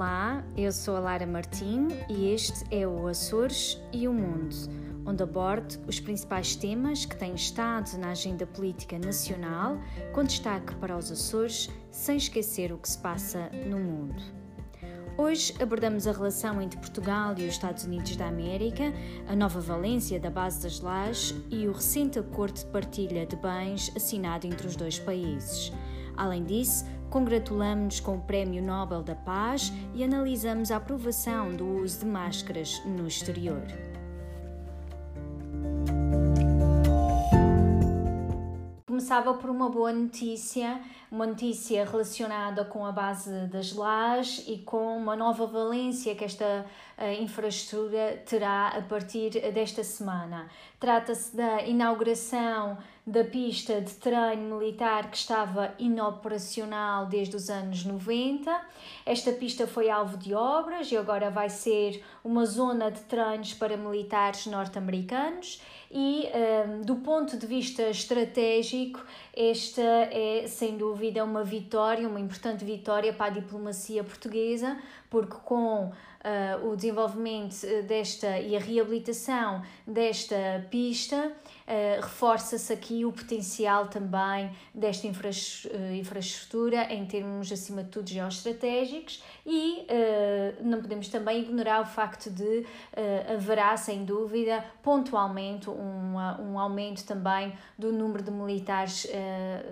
Olá, eu sou a Lara Martim e este é o Açores e o Mundo, onde abordo os principais temas que têm estado na agenda política nacional, com destaque para os Açores, sem esquecer o que se passa no mundo. Hoje abordamos a relação entre Portugal e os Estados Unidos da América, a nova valência da base das lajes e o recente acordo de partilha de bens assinado entre os dois países. Além disso, Congratulamos-nos com o Prémio Nobel da Paz e analisamos a aprovação do uso de máscaras no exterior. Começava por uma boa notícia, uma notícia relacionada com a base das lajes e com uma nova valência que esta uh, infraestrutura terá a partir desta semana. Trata-se da inauguração da pista de treino militar que estava inoperacional desde os anos 90. Esta pista foi alvo de obras e agora vai ser uma zona de treinos para militares norte-americanos e um, do ponto de vista estratégico, esta é sem dúvida uma vitória, uma importante vitória para a diplomacia portuguesa, porque com uh, o desenvolvimento desta e a reabilitação desta pista, uh, reforça-se aqui o potencial também desta infra infraestrutura em termos, acima de tudo, geoestratégicos e uh, não podemos também ignorar o facto de haverá, sem dúvida, pontualmente um, um aumento também do número de militares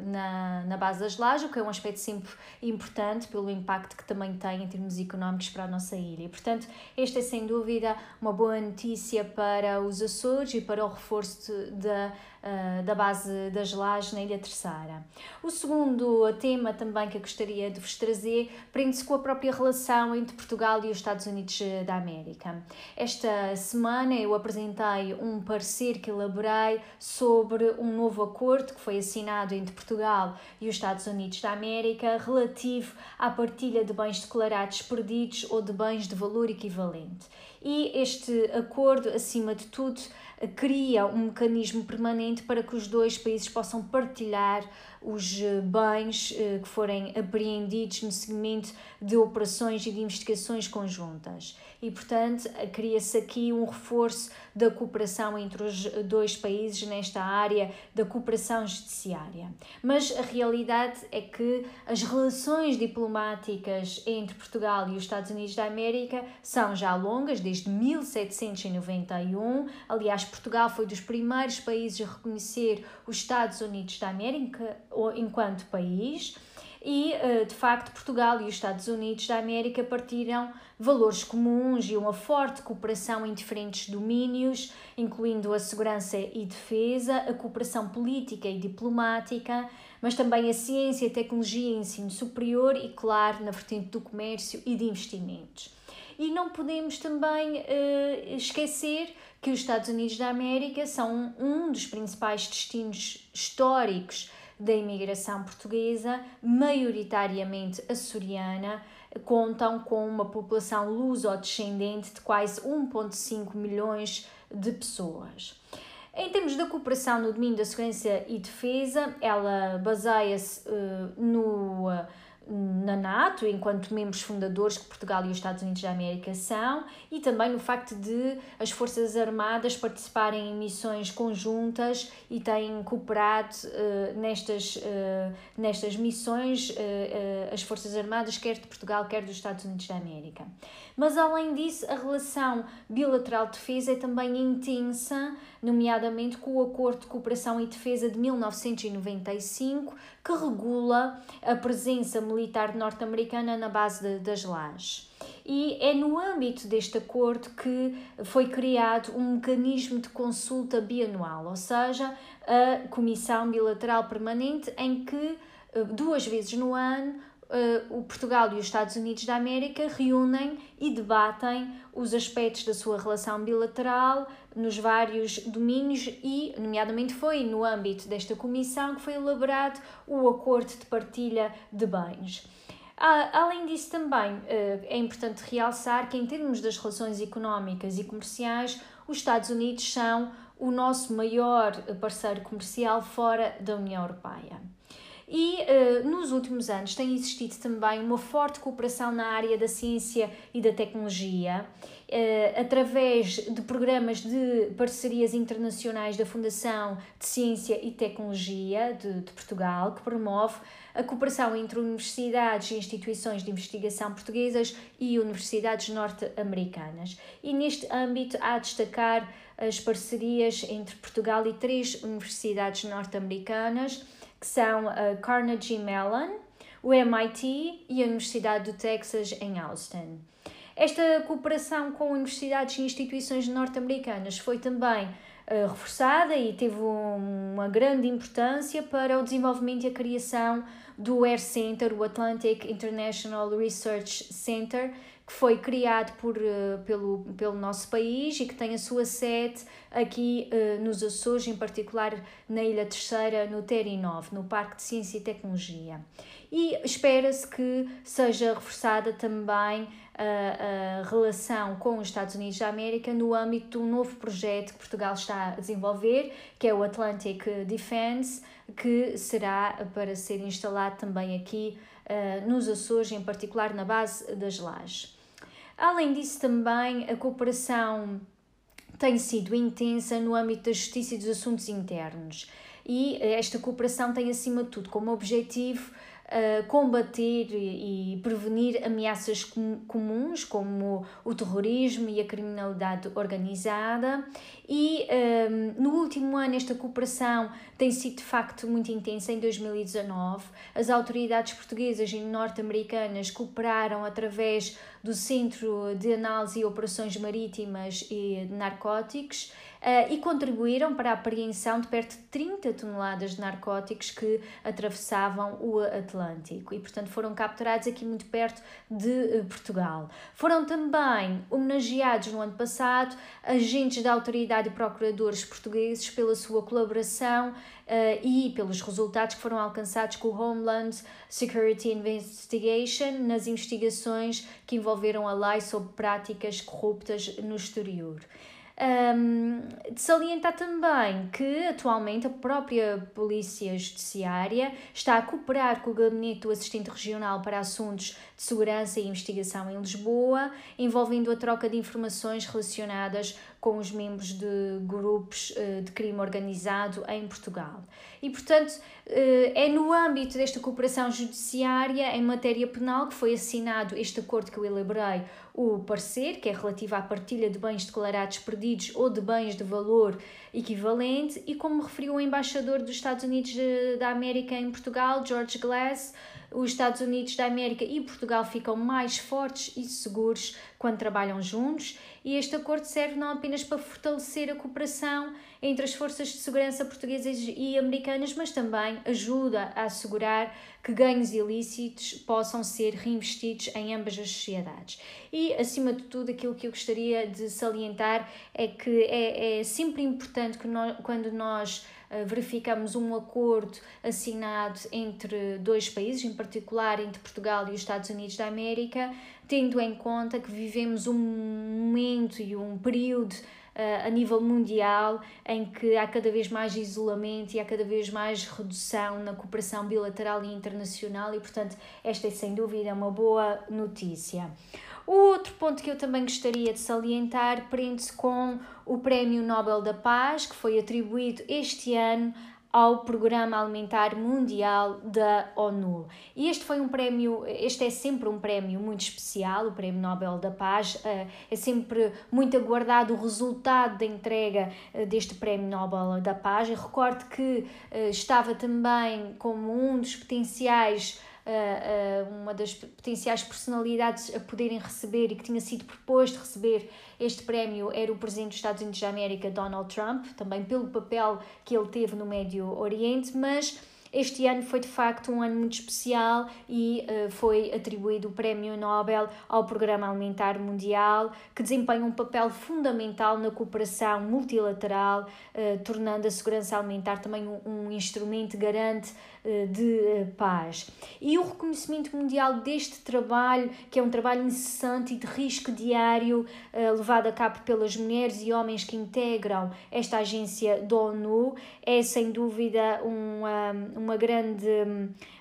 na, na base das lajes, o que é um aspecto sempre importante pelo impacto que também tem em termos económicos para a nossa ilha. E, portanto, esta é sem dúvida uma boa notícia para os Açores e para o reforço da, uh, da base das lajes na Ilha Terceira. O segundo tema também que eu gostaria de vos trazer prende-se com a própria relação entre Portugal e os Estados Unidos eh, da América. Esta semana eu apresentei um parecer que elaborei sobre um novo acordo que foi assinado entre Portugal e os Estados Unidos da América relativo à partilha de bens declarados perdidos ou de bens de valor equivalente. E este acordo, acima de tudo, cria um mecanismo permanente para que os dois países possam partilhar os eh, bens eh, que forem apreendidos no seguimento de operações e de investigações conjuntas. E, portanto, cria-se aqui um reforço da cooperação entre os dois países nesta área da cooperação judiciária. Mas a realidade é que as relações diplomáticas entre Portugal e os Estados Unidos da América são já longas, desde 1791. Aliás, Portugal foi dos primeiros países a reconhecer os Estados Unidos da América enquanto país e, eh, de facto, Portugal e os Estados Unidos da América partiram valores comuns e uma forte cooperação em diferentes domínios, incluindo a segurança e defesa, a cooperação política e diplomática, mas também a ciência, a tecnologia e ensino superior e, claro, na vertente do comércio e de investimentos. E não podemos também uh, esquecer que os Estados Unidos da América são um dos principais destinos históricos da imigração portuguesa, maioritariamente açoriana, contam com uma população luso-descendente de quase 1,5 milhões de pessoas. Em termos da cooperação no domínio da segurança e defesa, ela baseia-se uh, no uh, na NATO, enquanto membros fundadores que Portugal e os Estados Unidos da América são, e também no facto de as Forças Armadas participarem em missões conjuntas e têm cooperado uh, nestas, uh, nestas missões, uh, as Forças Armadas, quer de Portugal, quer dos Estados Unidos da América. Mas, além disso, a relação bilateral de defesa é também intensa, nomeadamente com o Acordo de Cooperação e Defesa de 1995, que regula a presença militar norte-americana na base de, das lajes. E é no âmbito deste acordo que foi criado um mecanismo de consulta bianual, ou seja, a Comissão Bilateral Permanente, em que eh, duas vezes no ano o Portugal e os Estados Unidos da América reúnem e debatem os aspectos da sua relação bilateral nos vários domínios e, nomeadamente, foi no âmbito desta comissão que foi elaborado o acordo de partilha de bens. Além disso, também eh, é importante realçar que, em termos das relações económicas e comerciais, os Estados Unidos são o nosso maior parceiro comercial fora da União Europeia. E uh, nos últimos anos tem existido também uma forte cooperação na área da ciência e da tecnologia, através de programas de parcerias internacionais da Fundação de Ciência e Tecnologia de, de Portugal, que promove a cooperação entre universidades e instituições de investigação portuguesas e universidades norte-americanas. E neste âmbito há a destacar as parcerias entre Portugal e três universidades norte-americanas que são a Carnegie Mellon, o MIT e a Universidade do Texas em Austin. Esta cooperação com universidades e instituições norte-americanas foi também uh, reforçada e teve um, uma grande importância para o desenvolvimento e a criação do AIR Center, o Atlantic International Research Center, que foi criado por, uh, pelo, pelo nosso país e que tem a sua sede aqui uh, nos Açores, em particular na Ilha Terceira, no TERI9, no Parque de Ciência e Tecnologia. E espera-se que seja reforçada também a, a relação com os Estados Unidos da América no âmbito de um novo projeto que Portugal está a desenvolver, que é o Atlantic Defense, que será para ser instalado também aqui uh, nos Açores, em particular na base das lajes. Além disso, também a cooperação tem sido intensa no âmbito da justiça e dos assuntos internos. E esta cooperação tem, acima de tudo, como objetivo combater e prevenir ameaças com, comuns como o terrorismo e a criminalidade organizada. E um, no último ano, esta cooperação tem sido de facto muito intensa. Em 2019, as autoridades portuguesas e norte-americanas cooperaram através do Centro de Análise e Operações Marítimas e de Narcóticos uh, e contribuíram para a apreensão de perto de 30 toneladas de narcóticos que atravessavam o Atlântico e, portanto, foram capturados aqui muito perto de uh, Portugal. Foram também homenageados no ano passado agentes da autoridade e procuradores portugueses pela sua colaboração uh, e pelos resultados que foram alcançados com o Homeland Security Investigation nas investigações que envolveram a lei sobre práticas corruptas no exterior. Um, de salientar também que atualmente a própria Polícia Judiciária está a cooperar com o Gabinete do Assistente Regional para Assuntos de Segurança e Investigação em Lisboa, envolvendo a troca de informações relacionadas com os membros de grupos eh, de crime organizado em Portugal. E, portanto, eh, é no âmbito desta cooperação judiciária em matéria penal que foi assinado este acordo que eu elaborei, o parecer, que é relativo à partilha de bens declarados perdidos ou de bens de valor equivalente, e como referiu o embaixador dos Estados Unidos da América em Portugal, George Glass, os Estados Unidos da América e Portugal ficam mais fortes e seguros quando trabalham juntos, e este acordo serve não apenas para fortalecer a cooperação entre as forças de segurança portuguesas e americanas, mas também ajuda a assegurar que ganhos ilícitos possam ser reinvestidos em ambas as sociedades. E, acima de tudo, aquilo que eu gostaria de salientar é que é, é sempre importante que nós, quando nós verificamos um acordo assinado entre dois países, em particular entre Portugal e os Estados Unidos da América, tendo em conta que vivemos um momento e um período uh, a nível mundial em que há cada vez mais isolamento e há cada vez mais redução na cooperação bilateral e internacional e, portanto, esta é sem dúvida uma boa notícia. O outro ponto que eu também gostaria de salientar prende-se com o Prémio Nobel da Paz, que foi atribuído este ano ao Programa Alimentar Mundial da ONU. E este foi um prémio, este é sempre um prémio muito especial, o Prémio Nobel da Paz. Eh, é sempre muito aguardado o resultado da entrega eh, deste Prémio Nobel da Paz. Eu recordo que eh, estava também como um dos potenciais uma das potenciais personalidades a poderem receber e que tinha sido proposto receber este prémio era o presidente dos Estados Unidos da América, Donald Trump, também pelo papel que ele teve no Médio Oriente, mas este ano foi de facto um ano muito especial e uh, foi atribuído o Prémio Nobel ao Programa Alimentar Mundial, que desempenha um papel fundamental na cooperação multilateral, uh, tornando a segurança alimentar também um, um instrumento garante de paz. E o reconhecimento mundial deste trabalho, que é um trabalho incessante e de risco diário, levado a cabo pelas mulheres e homens que integram esta agência da ONU, é sem dúvida uma, uma grande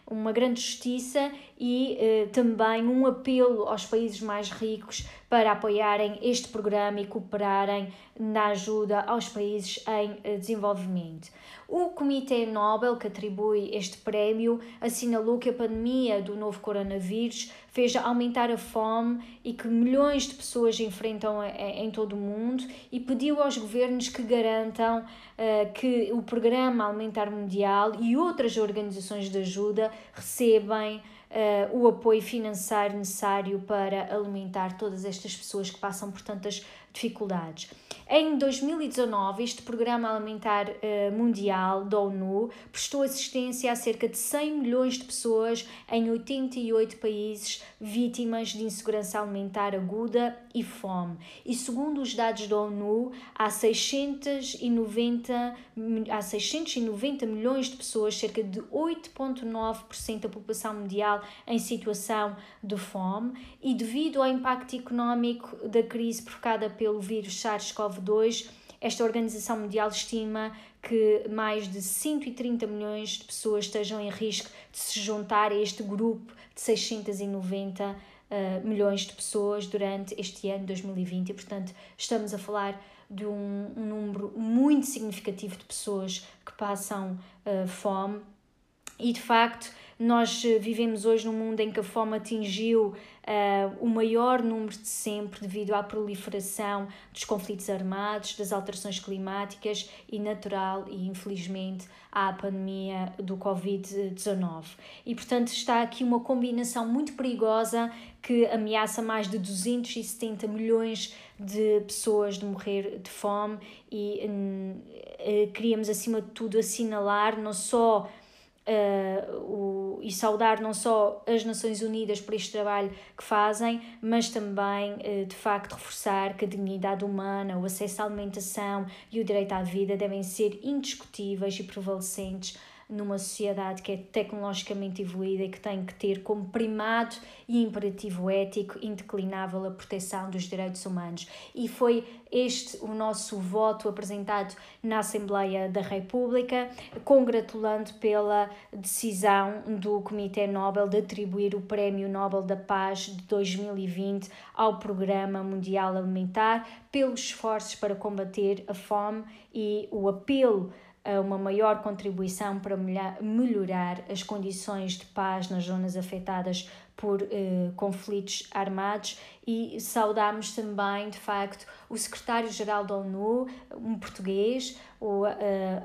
uma grande justiça e eh, também um apelo aos países mais ricos para apoiarem este programa e cooperarem na ajuda aos países em eh, desenvolvimento. O Comitê Nobel, que atribui este prémio, assinalou que a pandemia do novo coronavírus fez aumentar a fome e que milhões de pessoas enfrentam em todo o mundo e pediu aos governos que garantam uh, que o Programa Alimentar Mundial e outras organizações de ajuda recebem uh, o apoio financeiro necessário para alimentar todas estas pessoas que passam por tantas dificuldades. Em 2019, este Programa Alimentar uh, Mundial da ONU prestou assistência a cerca de 100 milhões de pessoas em 88 países vítimas de insegurança alimentar aguda e fome. E segundo os dados da ONU, há 690, há 690 milhões de pessoas, cerca de 8,9% da população mundial, em situação de fome. E devido ao impacto económico da crise provocada pelo vírus SARS-CoV 2 esta Organização Mundial estima que mais de 130 milhões de pessoas estejam em risco de se juntar a este grupo de 690 uh, eh, milhões de pessoas durante este ano 2020 e, portanto, estamos a falar de um, um número muito significativo de pessoas que passam uh, fome. E, de facto, nós eh, vivemos hoje num mundo em que a fome atingiu uh, o maior número de sempre devido à proliferação dos conflitos armados, das alterações climáticas e natural e infelizmente à pandemia do Covid-19. E portanto está aqui uma combinação muito perigosa que ameaça mais de 270 milhões de pessoas de morrer de fome e uh, queríamos acima de tudo assinalar não só uh, o, e saudar não só as Nações Unidas por este trabalho que fazem, mas também, uh, de facto, reforçar que a dignidade humana, o acesso à alimentação e o direito à vida devem ser indiscutíveis e prevalecentes numa sociedade que é tecnologicamente evoluída e que tem que ter como primado e imperativo ético indeclinável a proteção dos direitos humanos. E foi este o nosso voto apresentado na Assembleia da República, congratulando pela decisão do Comitê Nobel de atribuir o Prémio Nobel da Paz de 2020 ao Programa Mundial Alimentar pelos esforços para combater a fome e o apelo uma maior contribuição para melhorar as condições de paz nas zonas afetadas por eh, conflitos armados e saudamos também, de facto, o secretário-geral da ONU, um português, o uh,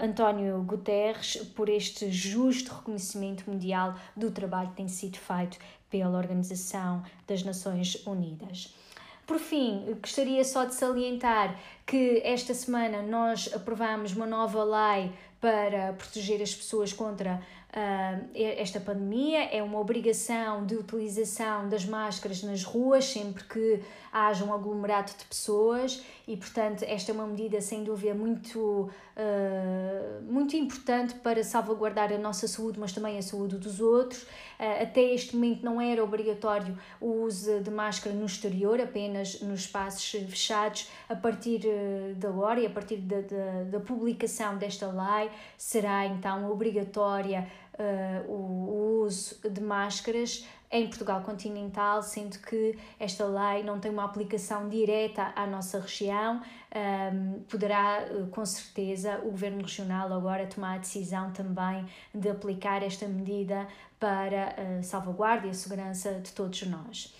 António Guterres, por este justo reconhecimento mundial do trabalho que tem sido feito pela Organização das Nações Unidas. Por fim, gostaria só de salientar que esta semana nós aprovamos uma nova lei para proteger as pessoas contra esta pandemia. É uma obrigação de utilização das máscaras nas ruas sempre que haja um aglomerado de pessoas e, portanto, esta é uma medida sem dúvida muito, uh, muito importante para salvaguardar a nossa saúde, mas também a saúde dos outros. Uh, até este momento não era obrigatório o uso de máscara no exterior, apenas nos espaços fechados. A partir de agora e a partir da, da, da publicação desta lei, será então obrigatória uh, o, uso de máscaras em Portugal continental, sendo que esta lei não tem uma aplicação direta à nossa região, um, poderá eh, com certeza o Governo Regional agora tomar a decisão também de aplicar esta medida para a salvaguarda e a segurança de todos nós.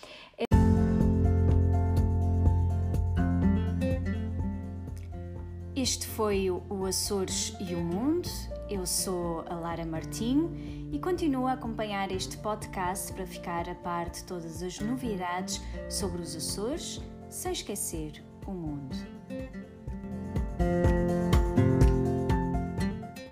Este foi o Açores e o Mundo. Eu sou a Lara Martinho e continuo a acompanhar este podcast para ficar a par de todas as novidades sobre os Açores, sem esquecer o mundo.